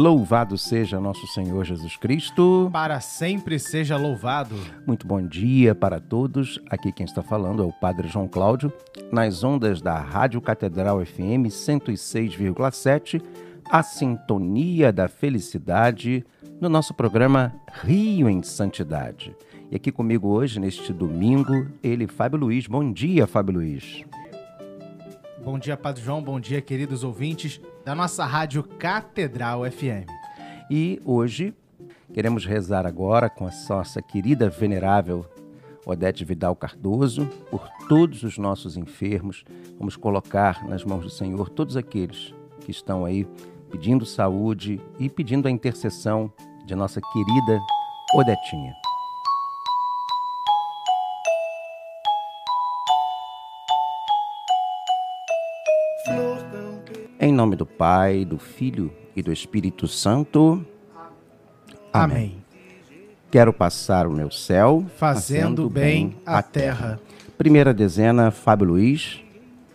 Louvado seja nosso Senhor Jesus Cristo. Para sempre seja louvado. Muito bom dia para todos. Aqui quem está falando é o Padre João Cláudio, nas ondas da Rádio Catedral FM 106,7, a sintonia da felicidade, no nosso programa Rio em Santidade. E aqui comigo hoje, neste domingo, ele, Fábio Luiz. Bom dia, Fábio Luiz. Bom dia, Padre João. Bom dia, queridos ouvintes da nossa rádio Catedral FM. E hoje queremos rezar agora com a nossa querida venerável Odete Vidal Cardoso por todos os nossos enfermos. Vamos colocar nas mãos do Senhor todos aqueles que estão aí pedindo saúde e pedindo a intercessão de nossa querida Odetinha. Nome do Pai, do Filho e do Espírito Santo. Amém. Amém. Quero passar o meu céu fazendo, fazendo bem a terra. Primeira dezena, Fábio Luiz.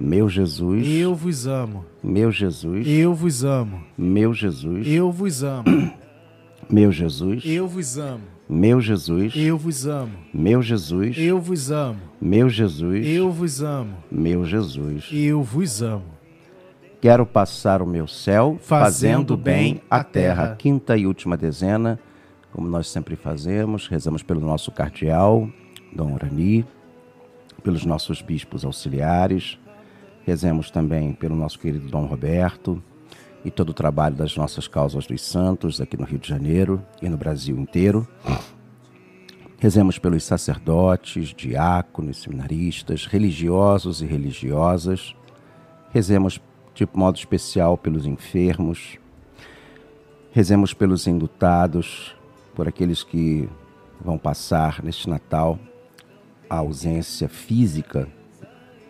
Meu Jesus, eu vos amo. Meu Jesus, eu vos amo. Meu Jesus, eu vos amo. Meu Jesus, eu vos amo. Meu Jesus, eu vos amo. Meu Jesus, eu vos amo. Meu Jesus, eu vos amo. Meu Jesus, eu vos amo. Quero passar o meu céu fazendo, fazendo bem a terra. terra. Quinta e última dezena, como nós sempre fazemos, rezamos pelo nosso cardeal, Dom Orani, pelos nossos bispos auxiliares, Rezemos também pelo nosso querido Dom Roberto e todo o trabalho das nossas causas dos santos aqui no Rio de Janeiro e no Brasil inteiro. Rezemos pelos sacerdotes, diáconos, seminaristas, religiosos e religiosas. Rezemos de modo especial pelos enfermos. Rezemos pelos indutados, por aqueles que vão passar neste Natal a ausência física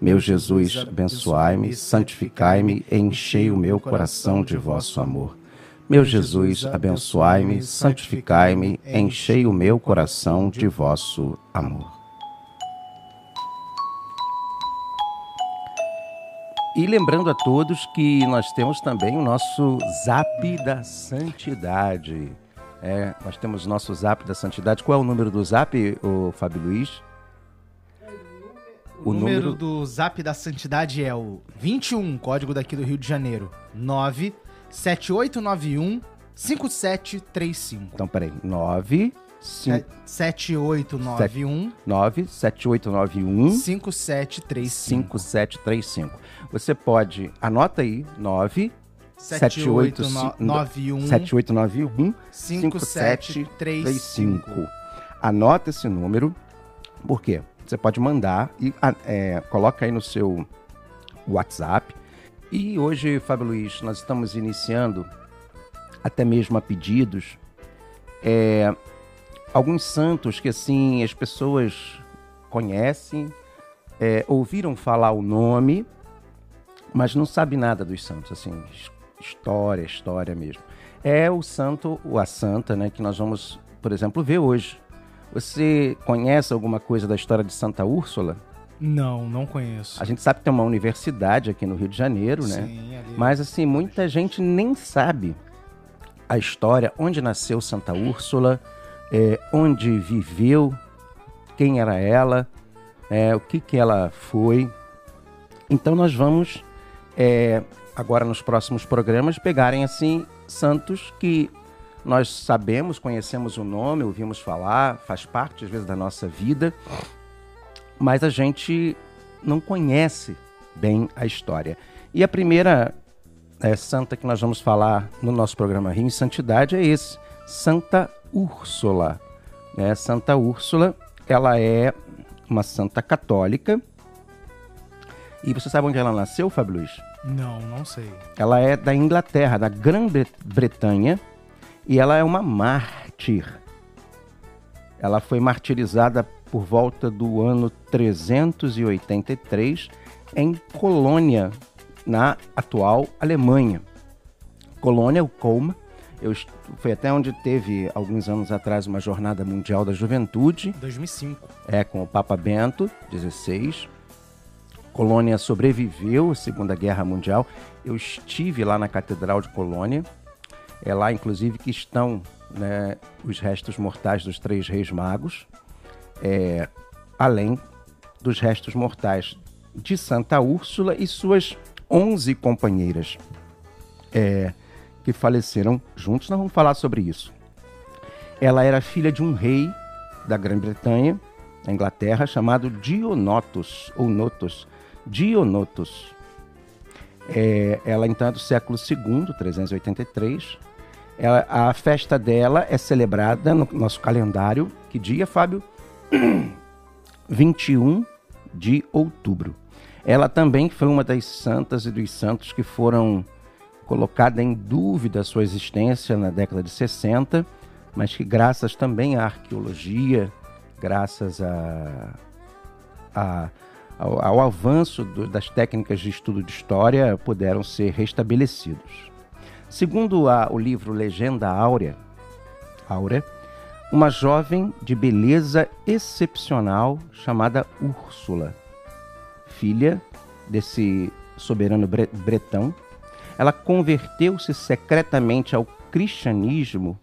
Meu Jesus, abençoai-me, santificai-me, enchei o meu coração de vosso amor. Meu Jesus, abençoai-me, santificai-me, enchei o meu coração de vosso amor. E lembrando a todos que nós temos também o nosso Zap da Santidade. É, nós temos o nosso Zap da Santidade. Qual é o número do Zap, o Fábio Luiz? O, número... número... do Zap da Santidade é o 21, código daqui do Rio de Janeiro, 97891 5735. Então, peraí, 9 7891 97891 5735. 5735. Você pode, anota aí, 9 7891 7891 5735. Anota esse número. Por quê? Você pode mandar e é, coloca aí no seu WhatsApp. E hoje, Fábio Luiz, nós estamos iniciando, até mesmo a pedidos, é, alguns santos que assim as pessoas conhecem, é, ouviram falar o nome, mas não sabe nada dos santos, assim, história, história mesmo. É o santo ou a santa, né, que nós vamos, por exemplo, ver hoje. Você conhece alguma coisa da história de Santa Úrsula? Não, não conheço. A gente sabe que tem uma universidade aqui no Rio de Janeiro, né? Sim, né? Ali. Mas assim, muita gente nem sabe a história, onde nasceu Santa Úrsula, é, onde viveu, quem era ela, é, o que, que ela foi. Então nós vamos é, agora nos próximos programas pegarem assim santos que nós sabemos, conhecemos o nome, ouvimos falar, faz parte às vezes da nossa vida, mas a gente não conhece bem a história. E a primeira é, santa que nós vamos falar no nosso programa Rio em Santidade é esse, Santa Úrsula. Né? Santa Úrsula, ela é uma santa católica. E você sabe onde ela nasceu, Fábio Luiz? Não, não sei. Ela é da Inglaterra, da Grã-Bretanha, e ela é uma mártir. Ela foi martirizada por volta do ano 383 em Colônia, na atual Alemanha. Colônia, o Colma, eu, foi até onde teve, alguns anos atrás, uma jornada mundial da juventude. 2005. É, com o Papa Bento XVI. Colônia sobreviveu à Segunda Guerra Mundial. Eu estive lá na Catedral de Colônia. É lá, inclusive, que estão né, os restos mortais dos três reis magos, é, além dos restos mortais de Santa Úrsula e suas onze companheiras. É, que faleceram juntos. Nós vamos falar sobre isso. Ela era filha de um rei da Grã-Bretanha, na Inglaterra, chamado Dionotos, ou Notos. Dionotos. É, ela, então, é do século II, 383. Ela, a festa dela é celebrada no nosso calendário. Que dia, Fábio? 21 de outubro. Ela também foi uma das santas e dos santos que foram colocada em dúvida a sua existência na década de 60, mas que graças também à arqueologia, graças a, a ao, ao, avanço do, das técnicas de estudo de história, puderam ser restabelecidos. Segundo a, o livro Legenda Áurea, Áurea, uma jovem de beleza excepcional chamada Úrsula, filha desse soberano bretão, ela converteu-se secretamente ao cristianismo,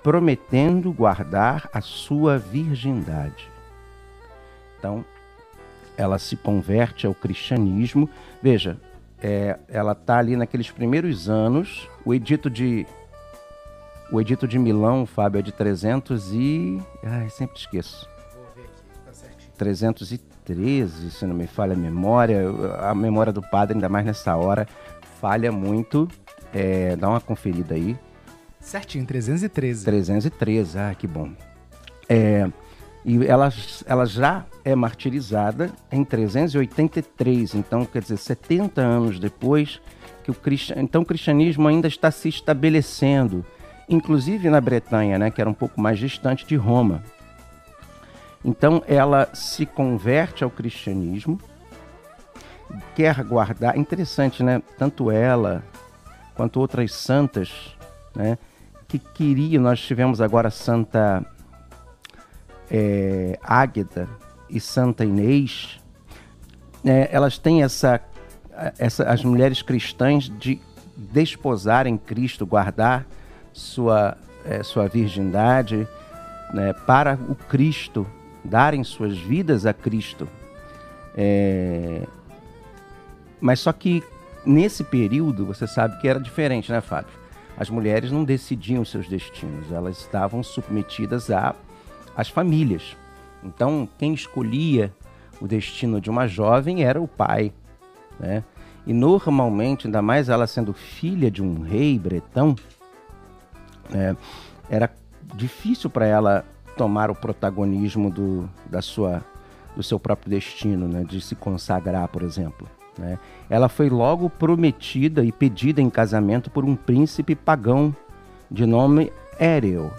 prometendo guardar a sua virgindade. Então, ela se converte ao cristianismo. Veja, é, ela está ali naqueles primeiros anos. O edito de o edito de Milão, Fábio, é de 300 e... Ai, sempre esqueço. Vou ver aqui, tá certinho. 313, se não me falha a memória. A memória do padre, ainda mais nessa hora, falha muito. É, dá uma conferida aí. Certinho, 313. 313, ah, que bom. É, e ela, ela já é martirizada em 383, então quer dizer, 70 anos depois que o cristian... então o cristianismo ainda está se estabelecendo, inclusive na Bretanha, né, que era um pouco mais distante de Roma. Então ela se converte ao cristianismo quer guardar. Interessante, né? Tanto ela quanto outras santas, né? Que queriam. Nós tivemos agora Santa é, Águeda e Santa Inês. É, elas têm essa essa, as mulheres cristãs de desposarem Cristo, guardar sua, é, sua virgindade né, para o Cristo, darem suas vidas a Cristo. É... Mas só que nesse período, você sabe que era diferente, né, Fábio? As mulheres não decidiam seus destinos, elas estavam submetidas a, às famílias. Então, quem escolhia o destino de uma jovem era o pai, né? E normalmente, ainda mais ela sendo filha de um rei bretão, é, era difícil para ela tomar o protagonismo do, da sua, do seu próprio destino, né? de se consagrar, por exemplo. Né? Ela foi logo prometida e pedida em casamento por um príncipe pagão de nome Éreo,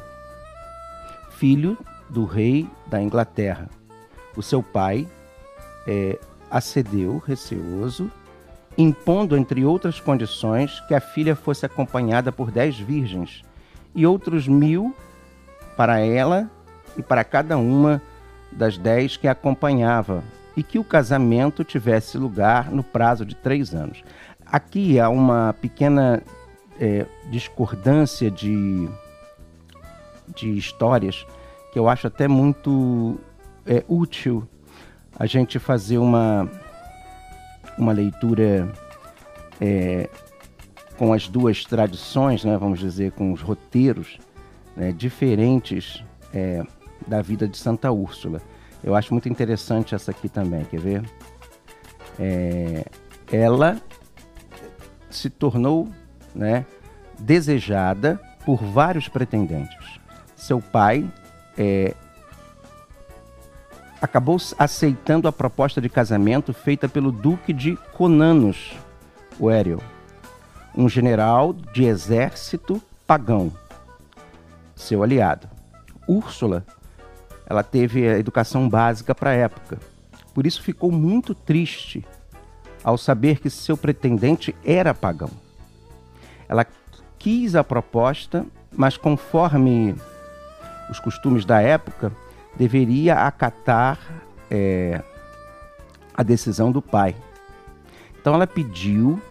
filho do rei da Inglaterra. O seu pai é, acedeu, receoso, impondo, entre outras condições, que a filha fosse acompanhada por dez virgens e outros mil para ela e para cada uma das dez que a acompanhava, e que o casamento tivesse lugar no prazo de três anos. Aqui há uma pequena é, discordância de, de histórias que eu acho até muito é, útil a gente fazer uma, uma leitura é, com as duas tradições, né, vamos dizer, com os roteiros né, diferentes é, da vida de Santa Úrsula. Eu acho muito interessante essa aqui também, quer ver? É, ela se tornou né, desejada por vários pretendentes. Seu pai é, acabou aceitando a proposta de casamento feita pelo Duque de Conanos, o Éreo, um general de exército pagão, seu aliado. Úrsula ela teve a educação básica para a época. Por isso ficou muito triste ao saber que seu pretendente era pagão. Ela quis a proposta, mas conforme os costumes da época, deveria acatar é, a decisão do pai. Então ela pediu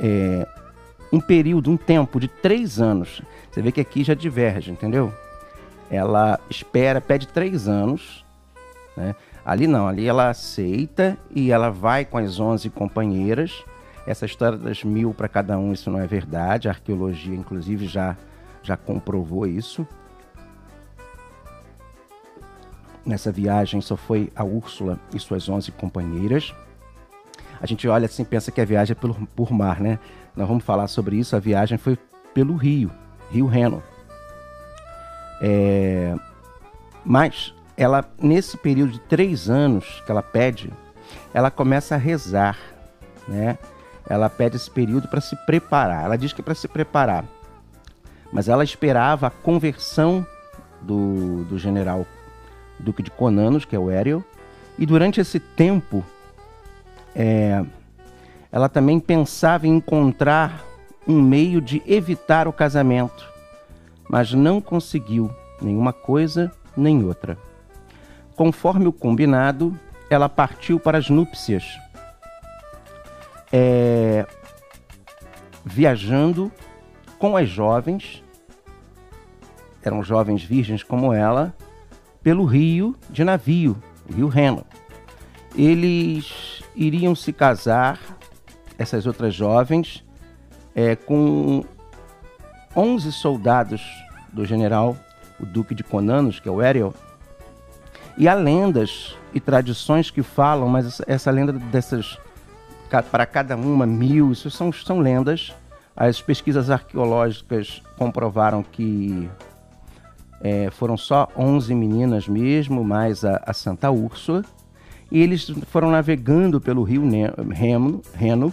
é, um período, um tempo de três anos. Você vê que aqui já diverge, entendeu? ela espera, pede três anos, né? Ali não, ali ela aceita e ela vai com as 11 companheiras. Essa história das mil para cada um, isso não é verdade. A arqueologia, inclusive, já, já comprovou isso. Nessa viagem só foi a Úrsula e suas 11 companheiras. A gente olha assim pensa que a viagem é pelo, por mar, né? Nós vamos falar sobre isso. A viagem foi pelo rio, Rio Reno. É, mas ela, nesse período de três anos que ela pede, ela começa a rezar, né? Ela pede esse período para se preparar. Ela diz que é para se preparar, mas ela esperava a conversão do, do general Duque de Conanos, que é o Éreo, e durante esse tempo, é, ela também pensava em encontrar um meio de evitar o casamento mas não conseguiu nenhuma coisa nem outra. Conforme o combinado, ela partiu para as núpcias, é, viajando com as jovens, eram jovens virgens como ela, pelo rio de navio, o rio Reno. Eles iriam se casar, essas outras jovens, é, com 11 soldados do general, o Duque de Conanos, que é o Ariel. E há lendas e tradições que falam, mas essa, essa lenda dessas, para cada uma, mil, isso são, são lendas. As pesquisas arqueológicas comprovaram que é, foram só 11 meninas mesmo, mais a, a, Santa Úrsula. E eles foram navegando pelo rio Reno, Reno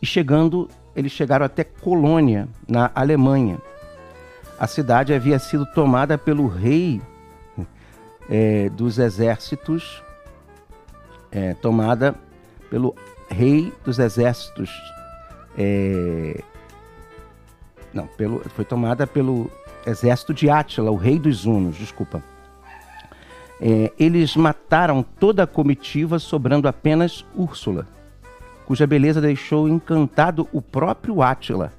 e chegando, eles chegaram até Colônia, na Alemanha a cidade havia sido tomada pelo rei é, dos exércitos, é, tomada pelo rei dos exércitos. É, não, pelo, foi tomada pelo exército de Átila, o rei dos Hunos, desculpa. É, eles mataram toda a comitiva, sobrando apenas Úrsula. cuja beleza deixou encantado o próprio Átila.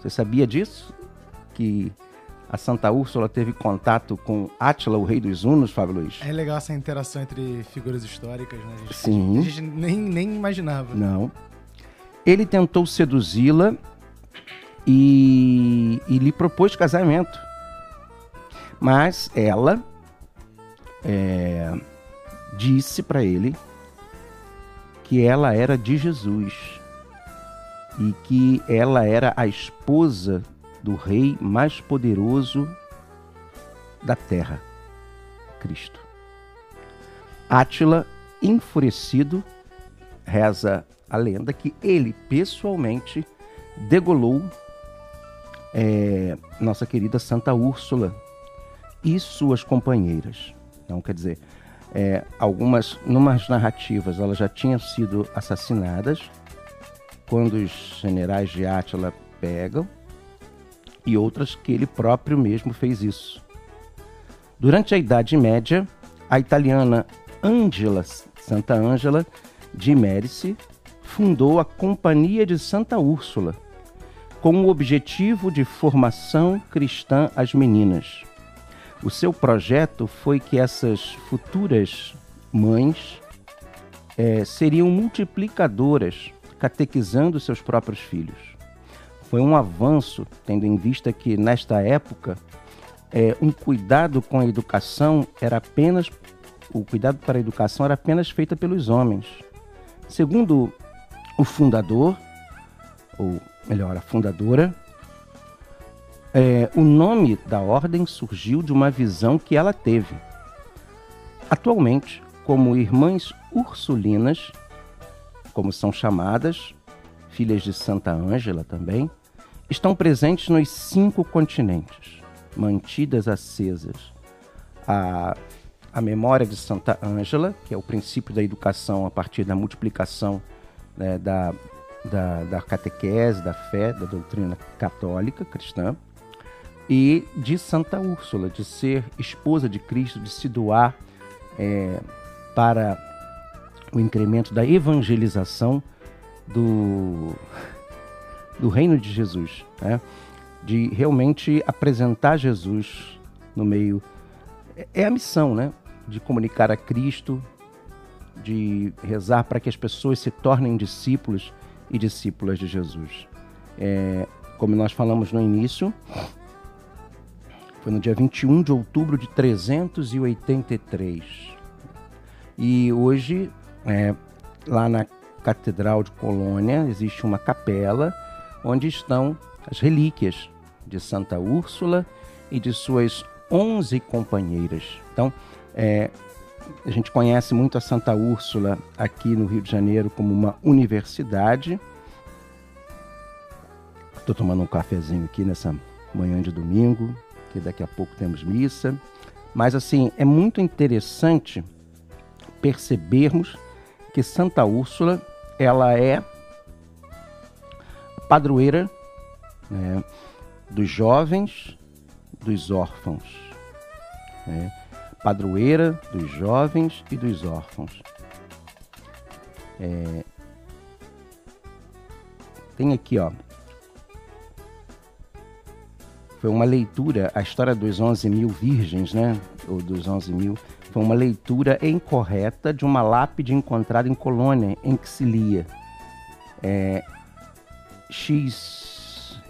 Você sabia disso? Que a Santa Úrsula teve contato com Átila, o rei dos Hunos, Fábio Luiz? É legal essa interação entre figuras históricas, né? A gente, Sim. A gente nem, nem imaginava. Não. Ele tentou seduzi-la e, e lhe propôs casamento. Mas ela é, disse para ele que ela era de Jesus e que ela era a esposa do rei mais poderoso da terra, Cristo. Átila, enfurecido, reza a lenda que ele pessoalmente degolou é, nossa querida Santa Úrsula e suas companheiras. Então, quer dizer, é, algumas, numas narrativas, elas já tinham sido assassinadas quando os generais de Átila pegam, e outras que ele próprio mesmo fez isso. Durante a Idade Média, a italiana Angela, Santa Ângela de Mérici, fundou a Companhia de Santa Úrsula, com o objetivo de formação cristã às meninas. O seu projeto foi que essas futuras mães é, seriam multiplicadoras, catequizando seus próprios filhos. Foi um avanço, tendo em vista que, nesta época, é, um cuidado com a educação era apenas. O cuidado para a educação era apenas feita pelos homens. Segundo o fundador, ou melhor, a fundadora, é, o nome da ordem surgiu de uma visão que ela teve. Atualmente, como irmãs ursulinas, como são chamadas, filhas de Santa Ângela também, estão presentes nos cinco continentes, mantidas acesas. A, a memória de Santa Ângela, que é o princípio da educação a partir da multiplicação né, da, da, da catequese, da fé, da doutrina católica cristã, e de Santa Úrsula, de ser esposa de Cristo, de se doar é, para o incremento da evangelização do, do reino de Jesus, né? de realmente apresentar Jesus no meio. É a missão, né? De comunicar a Cristo, de rezar para que as pessoas se tornem discípulos e discípulas de Jesus. É, como nós falamos no início, foi no dia 21 de outubro de 383. E hoje, é, lá na Catedral de Colônia, existe uma capela onde estão as relíquias de Santa Úrsula e de suas 11 companheiras. Então, é, a gente conhece muito a Santa Úrsula aqui no Rio de Janeiro como uma universidade. Estou tomando um cafezinho aqui nessa manhã de domingo, que daqui a pouco temos missa. Mas assim, é muito interessante percebermos que Santa Úrsula, ela é padroeira né, dos jovens, dos órfãos. Né? Padroeira dos jovens e dos órfãos. É... Tem aqui, ó, foi uma leitura, a história dos 11 mil virgens, né? Ou dos 11 mil, foi uma leitura incorreta de uma lápide encontrada em Colônia, em que se lia é, X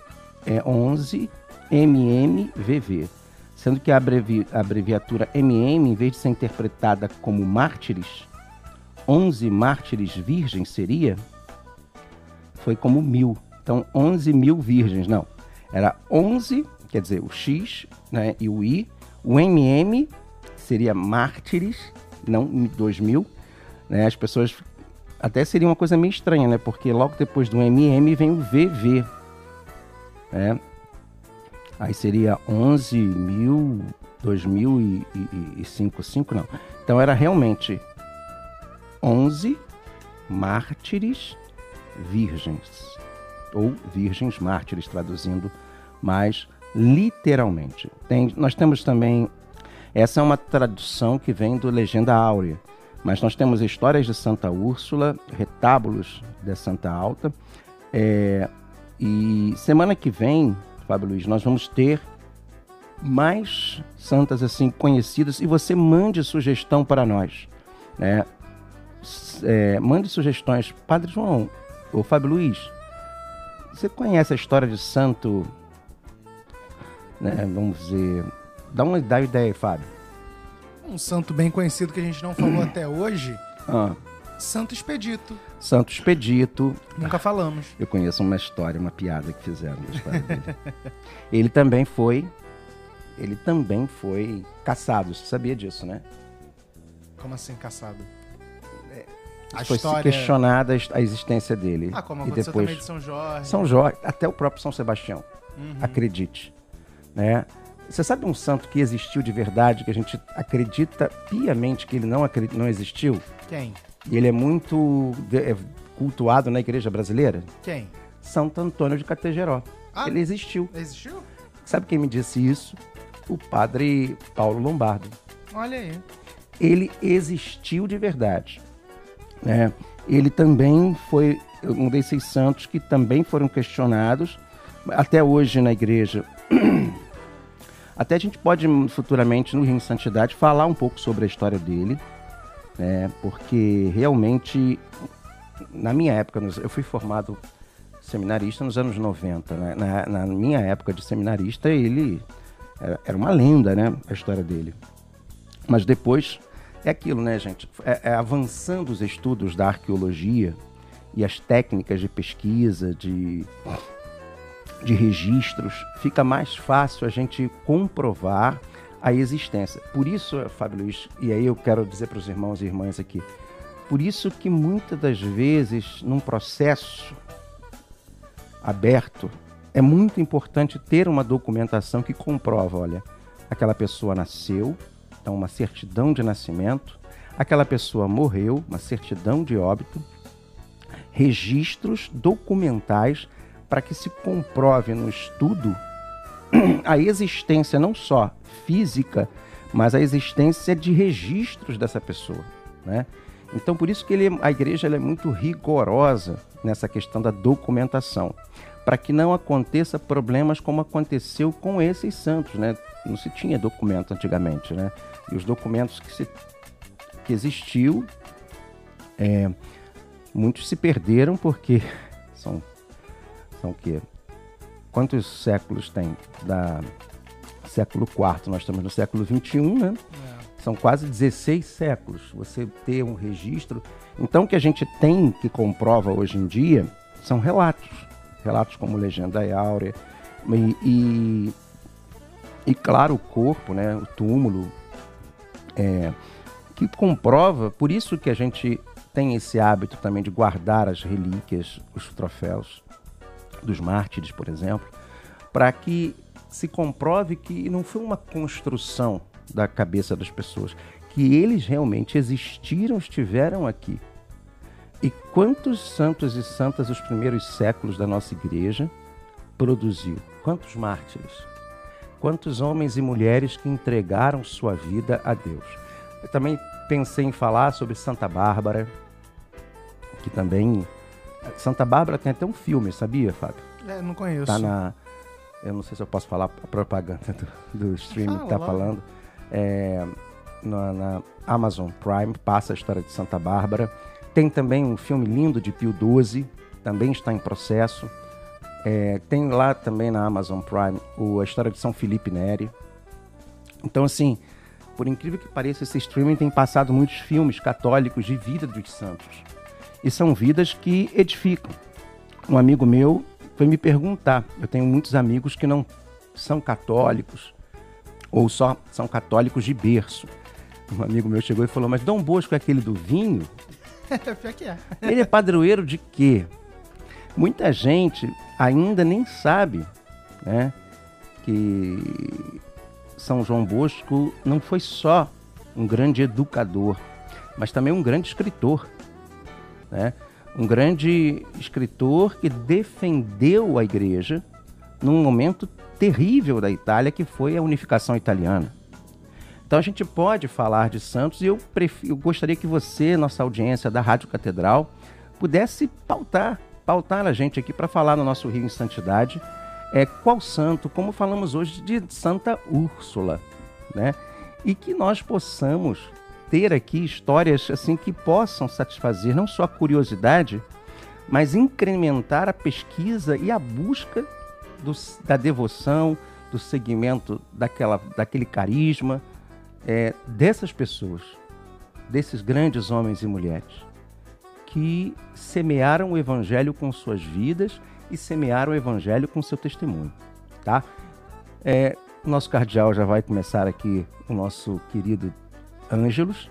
é 11 MMVV, sendo que a, abrevi, abreviatura MM, em vez de ser interpretada como mártires, 11 mártires virgens seria, foi como mil. Então, 11 mil virgens, não. Era 11 quer dizer, o X né, e o I. O MM seria mártires, não 2000. Né? As pessoas até seria uma coisa meio estranha, né? Porque logo depois do MM vem o VV. Né? Aí seria 11 mil, 2005, 5 não. Então era realmente 11 mártires virgens. Ou virgens mártires, traduzindo mais literalmente. Tem, nós temos também, essa é uma tradução que vem do Legenda Áurea, Mas nós temos histórias de Santa Úrsula, retábulos de Santa Alta. É, e semana que vem, Fábio Luiz, nós vamos ter mais santas assim conhecidas e você mande sugestão para nós. Né? É, mande sugestões. Padre João, ou Fábio Luiz, você conhece a história de santo, né, vamos dizer, dá uma, dá uma ideia, Fábio. Um santo bem conhecido que a gente não falou até hoje, Ah, Santo Expedito. santo Expedito, Nunca falamos. eu conheço uma história, uma piada que fizeram da história dele. ele também foi, ele também foi caçado, você sabia disso, né? Como assim, caçado? A foi se questionada a existência dele. Ah, como e aconteceu depois também de São Jorge. São Jorge, até o próprio São Sebastião. Uhum. Acredite. Né? Você sabe um santo que existiu de verdade, que a gente acredita piamente que ele não, acre- não existiu? Quem? E ele é muito é, cultuado na igreja brasileira? Quem? Santo Antônio de Categeró. Ah. Ele existiu. Existiu? Sabe quem me disse isso? O padre Paulo Lombardo. Olha aí. Ele existiu de verdade. né? Ele também foi um desses santos que também foram questionados até hoje na igreja. Até a gente pode futuramente no Rio em Santidade falar um pouco sobre a história dele, né? Porque realmente na minha época, eu fui formado seminarista nos anos 90. né? Na, na minha época de seminarista, ele era, era uma lenda, né? A história dele. Mas depois é aquilo, né, gente? É, é avançando os estudos da arqueologia e as técnicas de pesquisa, de, de registros, fica mais fácil a gente comprovar a existência. Por isso, Fábio Luiz, e aí eu quero dizer para os irmãos e irmãs aqui, por isso que muitas das vezes, num processo aberto, é muito importante ter uma documentação que comprova, olha, aquela pessoa nasceu, então uma certidão de nascimento, aquela pessoa morreu, uma certidão de óbito, registros documentais para que se comprove no estudo a existência não só física, mas a existência de registros dessa pessoa, né? Então por isso que ele, a igreja é muito rigorosa nessa questão da documentação, para que não aconteça problemas como aconteceu com esses santos, né? Não se tinha documento antigamente, né? E os documentos que, se, que existiu, é, muitos se perderam porque são, são o quê? Quantos séculos tem? Da século IV, nós estamos no século XXI, né? São quase 16 séculos você ter um registro. Então, o que a gente tem que comprova hoje em dia são relatos. Relatos como Legenda Áurea. E, e, e, claro, o corpo, né? o túmulo, é, que comprova. Por isso que a gente tem esse hábito também de guardar as relíquias, os troféus dos mártires, por exemplo, para que se comprove que não foi uma construção da cabeça das pessoas, que eles realmente existiram, estiveram aqui. E quantos santos e santas os primeiros séculos da nossa igreja produziu? Quantos mártires? Quantos homens e mulheres que entregaram sua vida a Deus? Eu também pensei em falar sobre Santa Bárbara, que também. Santa Bárbara tem até um filme, sabia, Fábio? É, não conheço. Tá na. Eu não sei se eu posso falar a propaganda do, do streaming que tá Fala logo. falando. É, na, na Amazon Prime, passa a história de Santa Bárbara. Tem também um filme lindo de Pio XII, também está em processo. É, tem lá também na Amazon Prime o, a história de São Felipe Neri. Então, assim, por incrível que pareça, esse streaming tem passado muitos filmes católicos de vida dos santos. E são vidas que edificam. Um amigo meu foi me perguntar. Eu tenho muitos amigos que não são católicos ou só são católicos de berço. Um amigo meu chegou e falou: Mas Dom Bosco é aquele do vinho? Pior que é. Ele é padroeiro de quê? Muita gente ainda nem sabe né, que São João Bosco não foi só um grande educador, mas também um grande escritor. Né? Um grande escritor que defendeu a igreja num momento terrível da Itália, que foi a unificação italiana. Então a gente pode falar de santos e eu, prefiro, eu gostaria que você, nossa audiência da Rádio Catedral, pudesse pautar, pautar a gente aqui para falar no nosso Rio em Santidade, é, qual santo, como falamos hoje de Santa Úrsula, né? E que nós possamos ter aqui histórias assim que possam satisfazer não só a curiosidade, mas incrementar a pesquisa e a busca do, da devoção, do segmento daquela, daquele carisma é, dessas pessoas, desses grandes homens e mulheres que semearam o evangelho com suas vidas e semearam o evangelho com seu testemunho, tá? É, nosso cardeal já vai começar aqui o nosso querido Ângelos.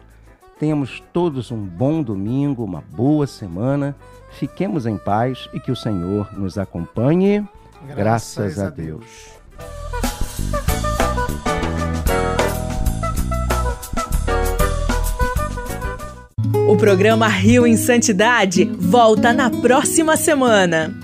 Tenhamos todos um bom domingo, uma boa semana. Fiquemos em paz e que o Senhor nos acompanhe. Graças, Graças a Deus. O programa Rio em Santidade volta na próxima semana.